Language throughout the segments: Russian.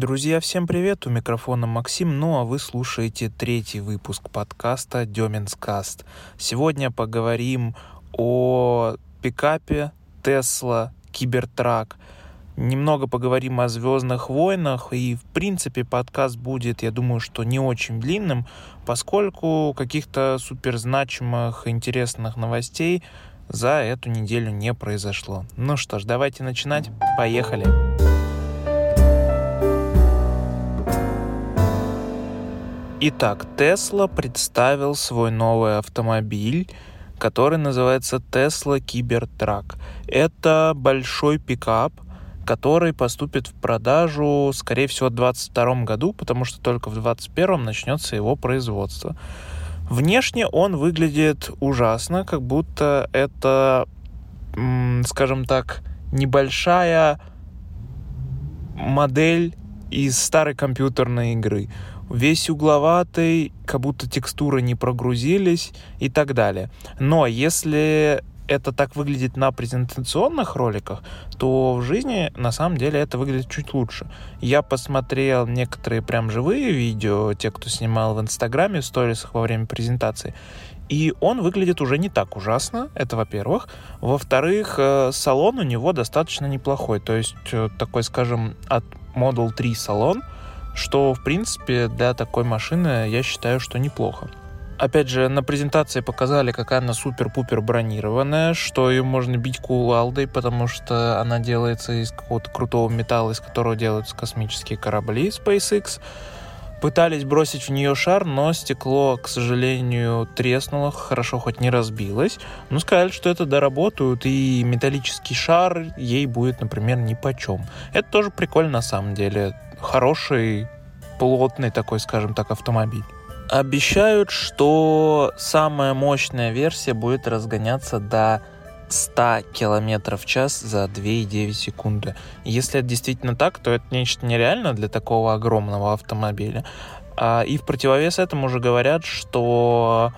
Друзья, всем привет! У микрофона Максим, ну а вы слушаете третий выпуск подкаста Деминскаст. Сегодня поговорим о пикапе Tesla Cybertruck. Немного поговорим о Звездных войнах, и в принципе подкаст будет, я думаю, что не очень длинным, поскольку каких-то суперзначимых интересных новостей за эту неделю не произошло. Ну что ж, давайте начинать. Поехали! Итак, Tesla представил свой новый автомобиль, который называется Tesla Cybertruck. Это большой пикап, который поступит в продажу, скорее всего, в 2022 году, потому что только в 2021 начнется его производство. Внешне он выглядит ужасно, как будто это, скажем так, небольшая модель из старой компьютерной игры весь угловатый, как будто текстуры не прогрузились и так далее. Но если это так выглядит на презентационных роликах, то в жизни на самом деле это выглядит чуть лучше. Я посмотрел некоторые прям живые видео, те, кто снимал в Инстаграме, в сторисах во время презентации, и он выглядит уже не так ужасно, это во-первых. Во-вторых, э, салон у него достаточно неплохой, то есть э, такой, скажем, от Model 3 салон — что, в принципе, для такой машины я считаю, что неплохо. Опять же, на презентации показали, какая она супер-пупер бронированная, что ее можно бить кувалдой, потому что она делается из какого-то крутого металла, из которого делаются космические корабли SpaceX. Пытались бросить в нее шар, но стекло, к сожалению, треснуло, хорошо хоть не разбилось. Но сказали, что это доработают, и металлический шар ей будет, например, ни почем. Это тоже прикольно на самом деле хороший, плотный такой, скажем так, автомобиль. Обещают, что самая мощная версия будет разгоняться до 100 км в час за 2,9 секунды. Если это действительно так, то это нечто нереально для такого огромного автомобиля. А, и в противовес этому уже говорят, что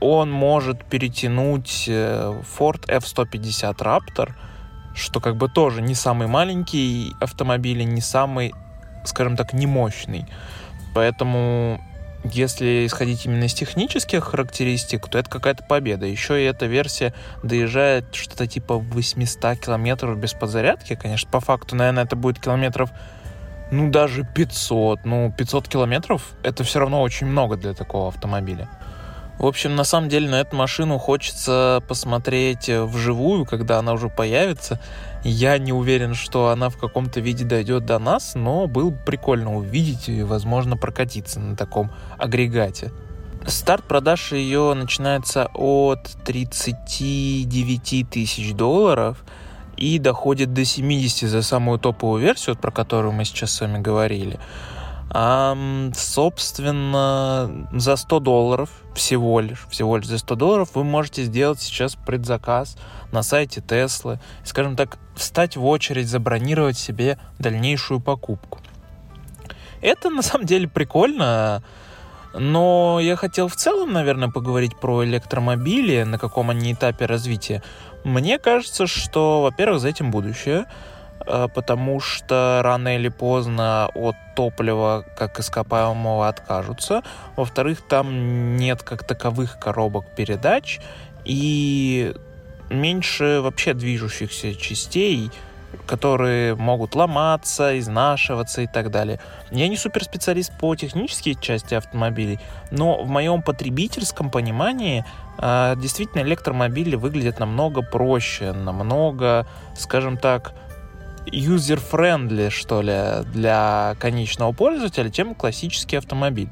он может перетянуть э, Ford F-150 Raptor, что как бы тоже не самый маленький автомобиль не самый скажем так, не мощный. Поэтому если исходить именно из технических характеристик, то это какая-то победа. Еще и эта версия доезжает что-то типа 800 километров без подзарядки. Конечно, по факту, наверное, это будет километров, ну, даже 500. Ну, 500 километров — это все равно очень много для такого автомобиля. В общем, на самом деле на эту машину хочется посмотреть вживую, когда она уже появится. Я не уверен, что она в каком-то виде дойдет до нас, но было бы прикольно увидеть и, возможно, прокатиться на таком агрегате. Старт продаж ее начинается от 39 тысяч долларов и доходит до 70 за самую топовую версию, про которую мы сейчас с вами говорили. А, собственно, за 100 долларов всего лишь, всего лишь за 100 долларов вы можете сделать сейчас предзаказ на сайте Теслы, скажем так, встать в очередь, забронировать себе дальнейшую покупку. Это на самом деле прикольно, но я хотел в целом, наверное, поговорить про электромобили, на каком они этапе развития. Мне кажется, что, во-первых, за этим будущее – потому что рано или поздно от топлива как ископаемого откажутся. Во-вторых, там нет как таковых коробок передач и меньше вообще движущихся частей, которые могут ломаться, изнашиваться и так далее. Я не суперспециалист по технической части автомобилей, но в моем потребительском понимании э, действительно электромобили выглядят намного проще, намного, скажем так, user-friendly, что ли, для конечного пользователя, чем классический автомобиль.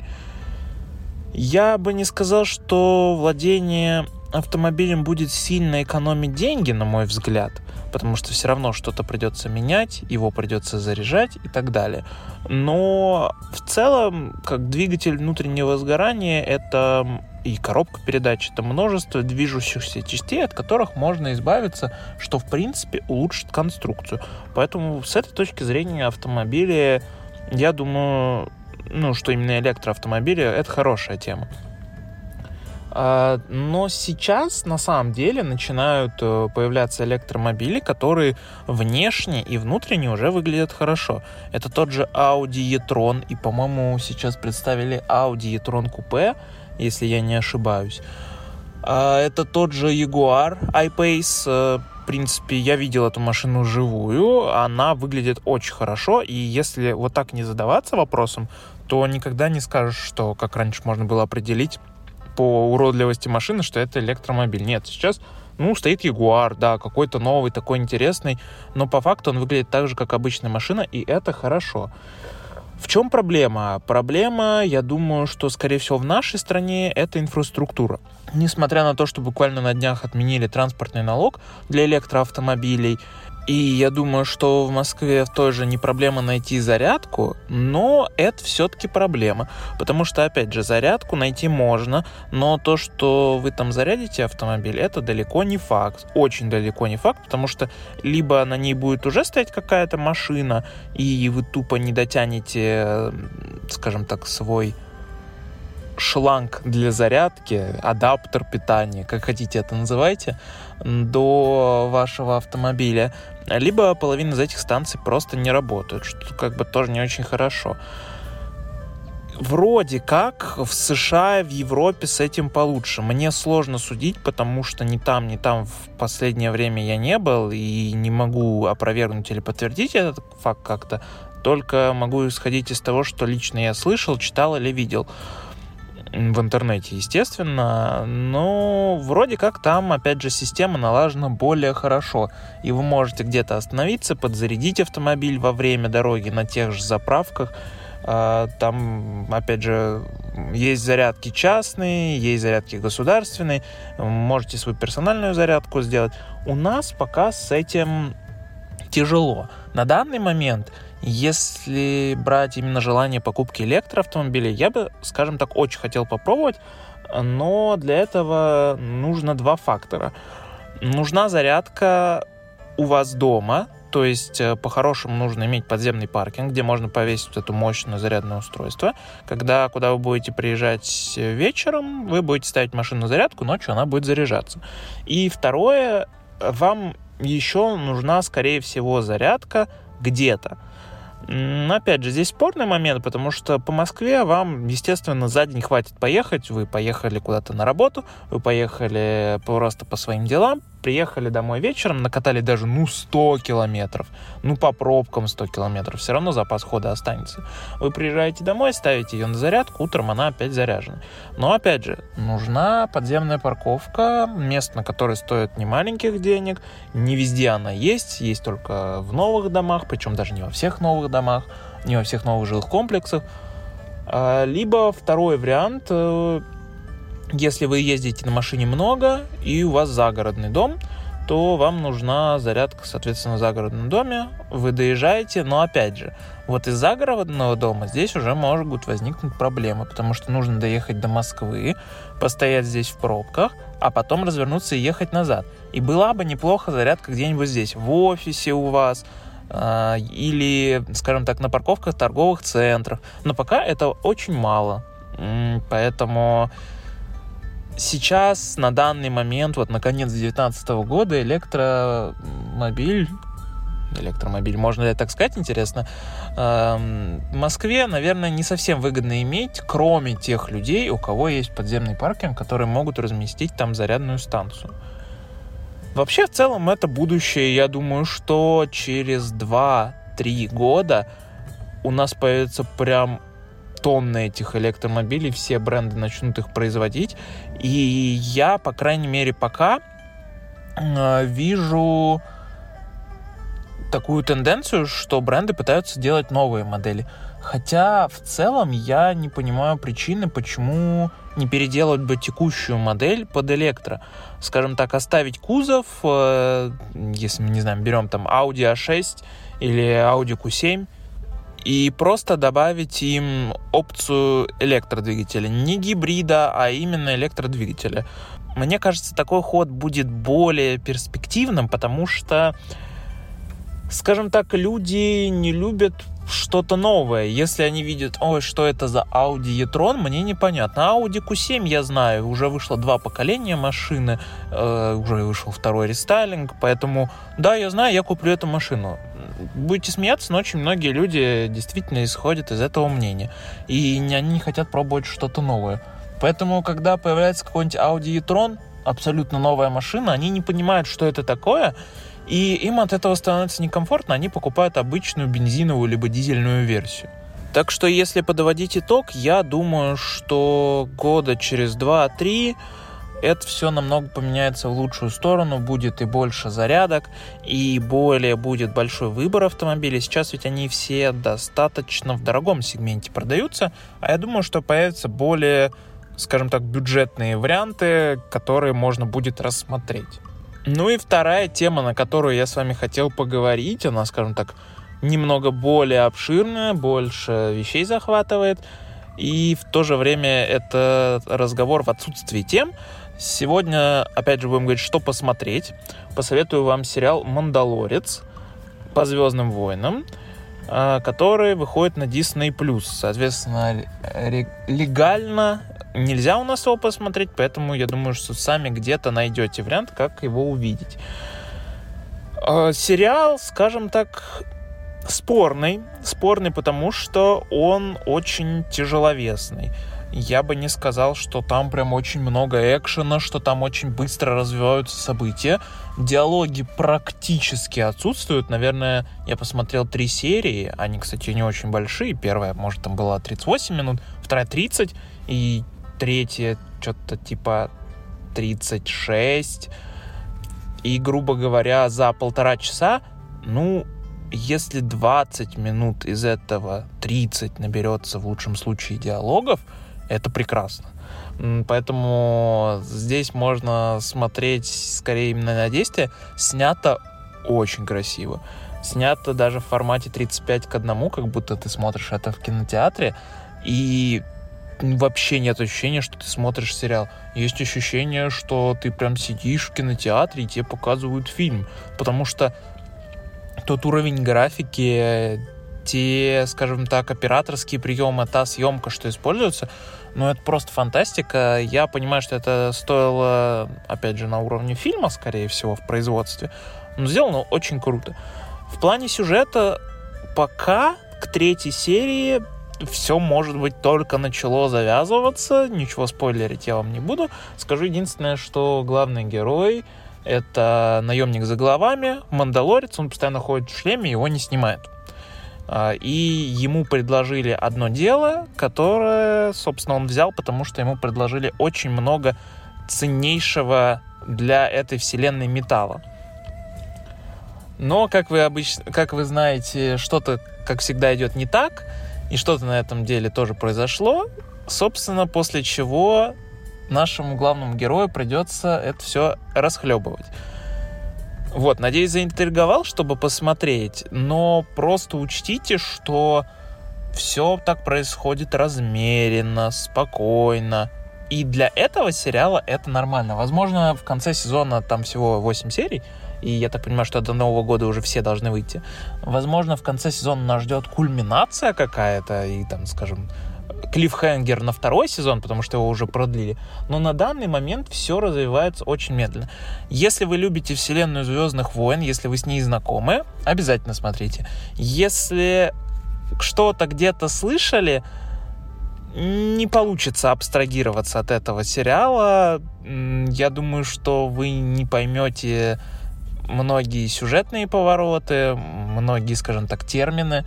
Я бы не сказал, что владение автомобилем будет сильно экономить деньги, на мой взгляд, потому что все равно что-то придется менять, его придется заряжать и так далее. Но в целом, как двигатель внутреннего сгорания, это и коробка передач, это множество движущихся частей, от которых можно избавиться, что в принципе улучшит конструкцию. Поэтому с этой точки зрения автомобили, я думаю, ну, что именно электроавтомобили, это хорошая тема. А, но сейчас на самом деле начинают э, появляться электромобили, которые внешне и внутренне уже выглядят хорошо. Это тот же Audi e-tron, и, по-моему, сейчас представили Audi e-tron Coupe, если я не ошибаюсь. А, это тот же Jaguar I-Pace. Э, в принципе, я видел эту машину живую, она выглядит очень хорошо, и если вот так не задаваться вопросом, то никогда не скажешь, что, как раньше можно было определить, по уродливости машины, что это электромобиль. Нет, сейчас, ну, стоит Ягуар, да, какой-то новый, такой интересный, но по факту он выглядит так же, как обычная машина, и это хорошо. В чем проблема? Проблема, я думаю, что, скорее всего, в нашей стране это инфраструктура. Несмотря на то, что буквально на днях отменили транспортный налог для электроавтомобилей, и я думаю, что в Москве тоже не проблема найти зарядку, но это все-таки проблема. Потому что, опять же, зарядку найти можно, но то, что вы там зарядите автомобиль, это далеко не факт. Очень далеко не факт, потому что либо на ней будет уже стоять какая-то машина, и вы тупо не дотянете, скажем так, свой шланг для зарядки, адаптер питания, как хотите это называйте, до вашего автомобиля, либо половина из этих станций просто не работают, что как бы тоже не очень хорошо. Вроде как в США в Европе с этим получше. Мне сложно судить, потому что ни там, ни там в последнее время я не был и не могу опровергнуть или подтвердить этот факт как-то. Только могу исходить из того, что лично я слышал, читал или видел в интернете, естественно, но вроде как там, опять же, система налажена более хорошо, и вы можете где-то остановиться, подзарядить автомобиль во время дороги на тех же заправках, а, там, опять же, есть зарядки частные, есть зарядки государственные, можете свою персональную зарядку сделать. У нас пока с этим тяжело. На данный момент – если брать именно желание покупки электроавтомобилей, я бы, скажем так, очень хотел попробовать, но для этого нужно два фактора. Нужна зарядка у вас дома, то есть э, по-хорошему нужно иметь подземный паркинг, где можно повесить вот это мощное зарядное устройство. Когда, куда вы будете приезжать вечером, вы будете ставить машину на зарядку, ночью она будет заряжаться. И второе, вам еще нужна, скорее всего, зарядка где-то. Опять же, здесь спорный момент, потому что по Москве вам, естественно, за день хватит поехать. Вы поехали куда-то на работу, вы поехали просто по своим делам, приехали домой вечером, накатали даже, ну, 100 километров, ну, по пробкам 100 километров, все равно запас хода останется. Вы приезжаете домой, ставите ее на зарядку, утром она опять заряжена. Но, опять же, нужна подземная парковка, место, на которое стоит не маленьких денег, не везде она есть, есть только в новых домах, причем даже не во всех новых домах, не во всех новых жилых комплексах. А, либо второй вариант э, если вы ездите на машине много и у вас загородный дом, то вам нужна зарядка, соответственно, в загородном доме. Вы доезжаете, но опять же, вот из загородного дома здесь уже могут возникнуть проблемы, потому что нужно доехать до Москвы, постоять здесь в пробках, а потом развернуться и ехать назад. И была бы неплохо зарядка где-нибудь здесь, в офисе у вас, э, или, скажем так, на парковках торговых центров. Но пока это очень мало. Поэтому сейчас, на данный момент, вот на конец 2019 года электромобиль электромобиль, можно ли так сказать, интересно. Эм, в Москве, наверное, не совсем выгодно иметь, кроме тех людей, у кого есть подземный паркинг, которые могут разместить там зарядную станцию. Вообще, в целом, это будущее. Я думаю, что через 2-3 года у нас появится прям тонны этих электромобилей, все бренды начнут их производить. И я, по крайней мере, пока э, вижу такую тенденцию, что бренды пытаются делать новые модели. Хотя в целом я не понимаю причины, почему не переделать бы текущую модель под электро. Скажем так, оставить кузов, э, если мы, не знаю, берем там Audi A6 или Audi Q7, и просто добавить им опцию электродвигателя. Не гибрида, а именно электродвигателя. Мне кажется, такой ход будет более перспективным, потому что скажем так, люди не любят что-то новое. Если они видят, ой, что это за Audi e-tron, мне непонятно. Audi Q7 я знаю, уже вышло два поколения машины, э, уже вышел второй рестайлинг, поэтому, да, я знаю, я куплю эту машину. Будете смеяться, но очень многие люди действительно исходят из этого мнения. И они не хотят пробовать что-то новое. Поэтому, когда появляется какой-нибудь Audi e-tron, абсолютно новая машина, они не понимают, что это такое, и им от этого становится некомфортно, они покупают обычную бензиновую либо дизельную версию. Так что, если подводить итог, я думаю, что года через 2-3 это все намного поменяется в лучшую сторону, будет и больше зарядок, и более будет большой выбор автомобилей. Сейчас ведь они все достаточно в дорогом сегменте продаются, а я думаю, что появятся более, скажем так, бюджетные варианты, которые можно будет рассмотреть. Ну и вторая тема, на которую я с вами хотел поговорить, она, скажем так, немного более обширная, больше вещей захватывает, и в то же время это разговор в отсутствии тем. Сегодня, опять же, будем говорить, что посмотреть. Посоветую вам сериал «Мандалорец» по «Звездным войнам», а, который выходит на Disney+. Соответственно, легально нельзя у нас его посмотреть, поэтому я думаю, что сами где-то найдете вариант, как его увидеть. А, сериал, скажем так, спорный. Спорный, потому что он очень тяжеловесный. Я бы не сказал, что там прям очень много экшена, что там очень быстро развиваются события. Диалоги практически отсутствуют. Наверное, я посмотрел три серии. Они, кстати, не очень большие. Первая, может, там была 38 минут, вторая 30. И третье что-то типа 36. И, грубо говоря, за полтора часа, ну, если 20 минут из этого 30 наберется в лучшем случае диалогов, это прекрасно. Поэтому здесь можно смотреть скорее именно на действие. Снято очень красиво. Снято даже в формате 35 к 1, как будто ты смотришь это в кинотеатре. И вообще нет ощущения, что ты смотришь сериал. Есть ощущение, что ты прям сидишь в кинотеатре и тебе показывают фильм. Потому что тот уровень графики, те, скажем так, операторские приемы, та съемка, что используется, ну, это просто фантастика. Я понимаю, что это стоило, опять же, на уровне фильма, скорее всего, в производстве. Но сделано очень круто. В плане сюжета пока к третьей серии все, может быть, только начало завязываться. Ничего спойлерить я вам не буду. Скажу единственное, что главный герой — это наемник за головами, мандалорец, он постоянно ходит в шлеме, его не снимают. А, и ему предложили одно дело, которое, собственно, он взял, потому что ему предложили очень много ценнейшего для этой вселенной металла. Но, как вы обычно, как вы знаете, что-то, как всегда, идет не так — и что-то на этом деле тоже произошло, собственно, после чего нашему главному герою придется это все расхлебывать. Вот, надеюсь, заинтриговал, чтобы посмотреть, но просто учтите, что все так происходит размеренно, спокойно. И для этого сериала это нормально. Возможно, в конце сезона там всего 8 серий, и я так понимаю, что до Нового года уже все должны выйти. Возможно, в конце сезона нас ждет кульминация какая-то, и там, скажем, клиффхенгер на второй сезон, потому что его уже продлили. Но на данный момент все развивается очень медленно. Если вы любите вселенную Звездных войн, если вы с ней знакомы, обязательно смотрите. Если что-то где-то слышали, не получится абстрагироваться от этого сериала. Я думаю, что вы не поймете многие сюжетные повороты, многие, скажем так, термины.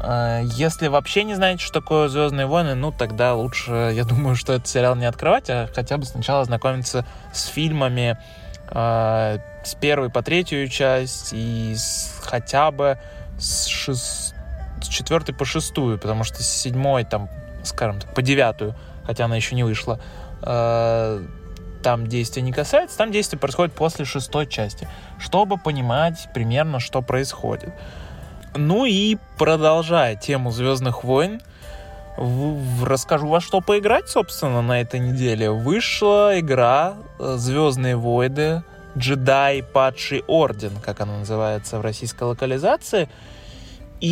А, если вообще не знаете, что такое Звездные войны, ну тогда лучше, я думаю, что этот сериал не открывать, а хотя бы сначала знакомиться с фильмами э, с первой по третью часть и с, хотя бы с, шест... с четвертой по шестую, потому что с седьмой, там, скажем так, по девятую, хотя она еще не вышла, э, там действия не касается, там действие происходит после шестой части, чтобы понимать примерно, что происходит. Ну и продолжая тему Звездных войн, расскажу во что поиграть, собственно, на этой неделе. Вышла игра э, Звездные войны «Джедай. Падший Орден», как она называется в российской локализации. И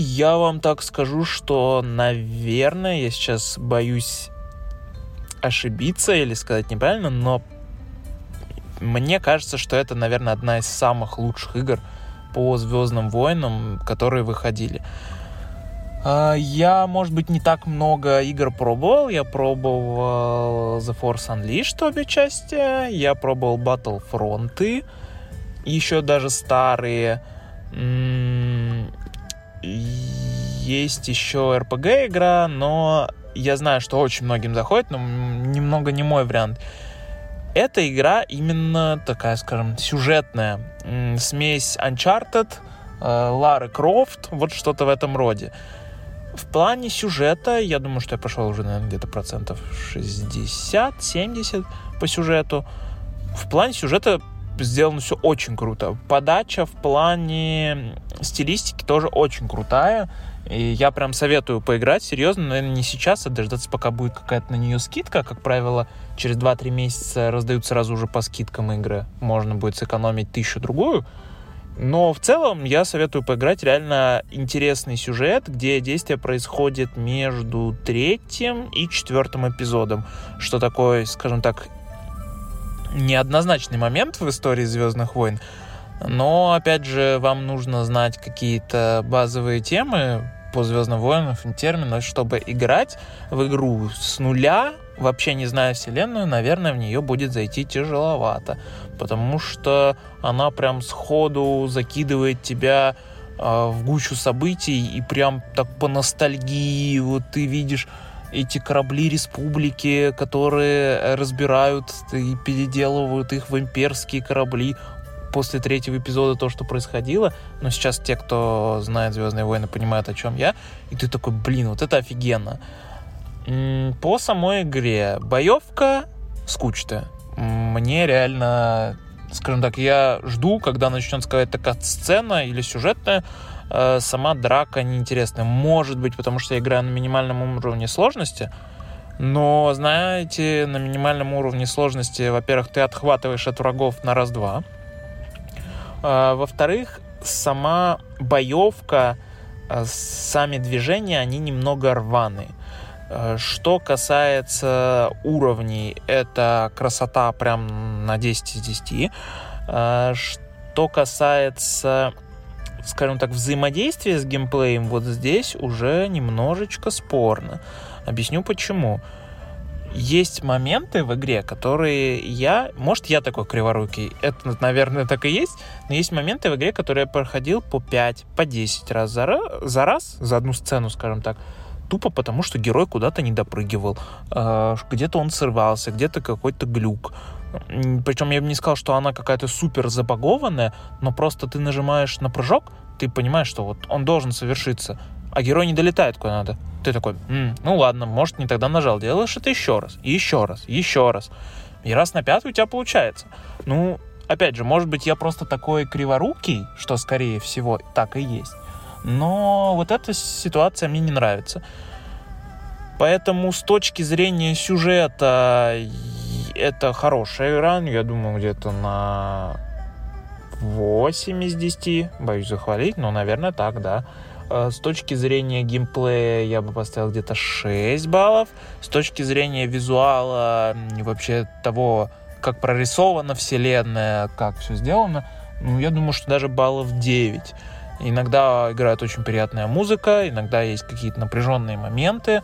я вам так скажу, что, наверное, я сейчас боюсь ошибиться или сказать неправильно, но мне кажется, что это, наверное, одна из самых лучших игр по Звездным войнам, которые выходили. А, я, может быть, не так много игр пробовал. Я пробовал The Force Unleashed обе части. Я пробовал Battlefront. Еще даже старые. Есть еще RPG игра, но я знаю, что очень многим заходит, но немного не мой вариант. Эта игра именно такая, скажем, сюжетная. Смесь Uncharted, Лары э, Крофт, вот что-то в этом роде. В плане сюжета, я думаю, что я прошел уже, наверное, где-то процентов 60-70 по сюжету. В плане сюжета сделано все очень круто. Подача в плане стилистики тоже очень крутая. И я прям советую поиграть, серьезно, наверное, не сейчас, а дождаться, пока будет какая-то на нее скидка. Как правило, через 2-3 месяца раздают сразу уже по скидкам игры. Можно будет сэкономить тысячу-другую. Но в целом я советую поиграть. Реально интересный сюжет, где действие происходит между третьим и четвертым эпизодом. Что такое, скажем так, неоднозначный момент в истории Звездных войн. Но, опять же, вам нужно знать какие-то базовые темы, по Звездным войнам терминов, чтобы играть в игру с нуля, вообще не зная вселенную, наверное, в нее будет зайти тяжеловато, потому что она прям сходу закидывает тебя э, в гущу событий и прям так по ностальгии. Вот ты видишь эти корабли республики, которые разбирают и переделывают их в имперские корабли после третьего эпизода то, что происходило, но сейчас те, кто знает Звездные войны, понимают, о чем я, и ты такой, блин, вот это офигенно. По самой игре боевка скучная. Мне реально, скажем так, я жду, когда начнется какая-то такая сцена или сюжетная, э, сама драка неинтересная. Может быть, потому что я играю на минимальном уровне сложности, но, знаете, на минимальном уровне сложности, во-первых, ты отхватываешь от врагов на раз-два, во-вторых, сама боевка, а, сами движения, они немного рваные. А, что касается уровней, это красота прям на 10 из 10. Что касается, скажем так, взаимодействия с геймплеем, вот здесь уже немножечко спорно. Объясню почему есть моменты в игре, которые я... Может, я такой криворукий, это, наверное, так и есть, но есть моменты в игре, которые я проходил по 5, по 10 раз за, за раз, за одну сцену, скажем так, тупо потому, что герой куда-то не допрыгивал, э, где-то он срывался, где-то какой-то глюк. Причем я бы не сказал, что она какая-то супер забагованная, но просто ты нажимаешь на прыжок, ты понимаешь, что вот он должен совершиться, а герой не долетает куда надо. Ты такой, М, ну ладно, может, не тогда нажал. Делаешь это еще раз, еще раз, еще раз. И раз на пятый у тебя получается. Ну, опять же, может быть, я просто такой криворукий, что, скорее всего, так и есть. Но вот эта ситуация мне не нравится. Поэтому с точки зрения сюжета это хорошая игра. Я думаю, где-то на 8 из 10. Боюсь захвалить, но, наверное, так, да. Э, с точки зрения геймплея я бы поставил где-то 6 баллов. С точки зрения визуала и вообще того, как прорисована вселенная, как все сделано, ну, я думаю, что даже баллов 9. Иногда играет очень приятная музыка, иногда есть какие-то напряженные моменты.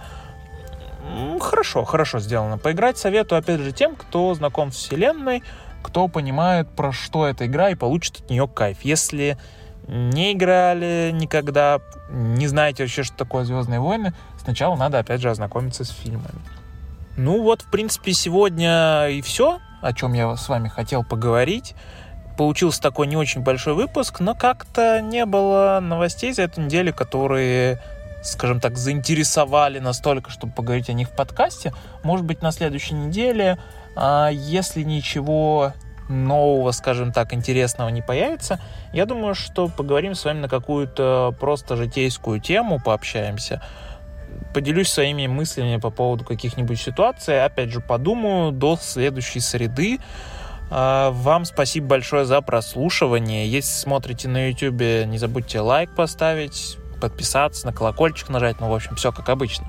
Хорошо, хорошо сделано. Поиграть советую, опять же, тем, кто знаком с вселенной, кто понимает, про что эта игра и получит от нее кайф. Если не играли никогда, не знаете вообще, что такое Звездные войны, сначала надо, опять же, ознакомиться с фильмами. Ну вот, в принципе, сегодня и все, о чем я с вами хотел поговорить. Получился такой не очень большой выпуск, но как-то не было новостей за эту неделю, которые, скажем так, заинтересовали настолько, чтобы поговорить о них в подкасте. Может быть, на следующей неделе, а если ничего нового, скажем так, интересного не появится, я думаю, что поговорим с вами на какую-то просто житейскую тему, пообщаемся. Поделюсь своими мыслями по поводу каких-нибудь ситуаций. Опять же, подумаю до следующей среды. А, вам спасибо большое за прослушивание. Если смотрите на YouTube, не забудьте лайк поставить, подписаться, на колокольчик нажать. Ну, в общем, все как обычно.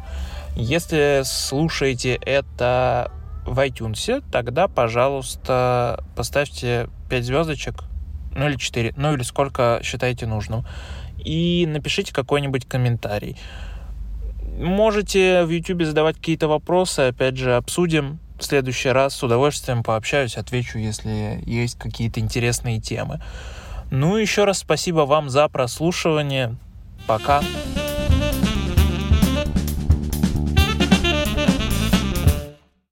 Если слушаете это в iTunes, тогда, пожалуйста, поставьте 5 звездочек, ну или 4, ну или сколько считаете нужным. И напишите какой-нибудь комментарий. Можете в YouTube задавать какие-то вопросы, опять же, обсудим в следующий раз. С удовольствием пообщаюсь, отвечу, если есть какие-то интересные темы. Ну, еще раз спасибо вам за прослушивание. Пока.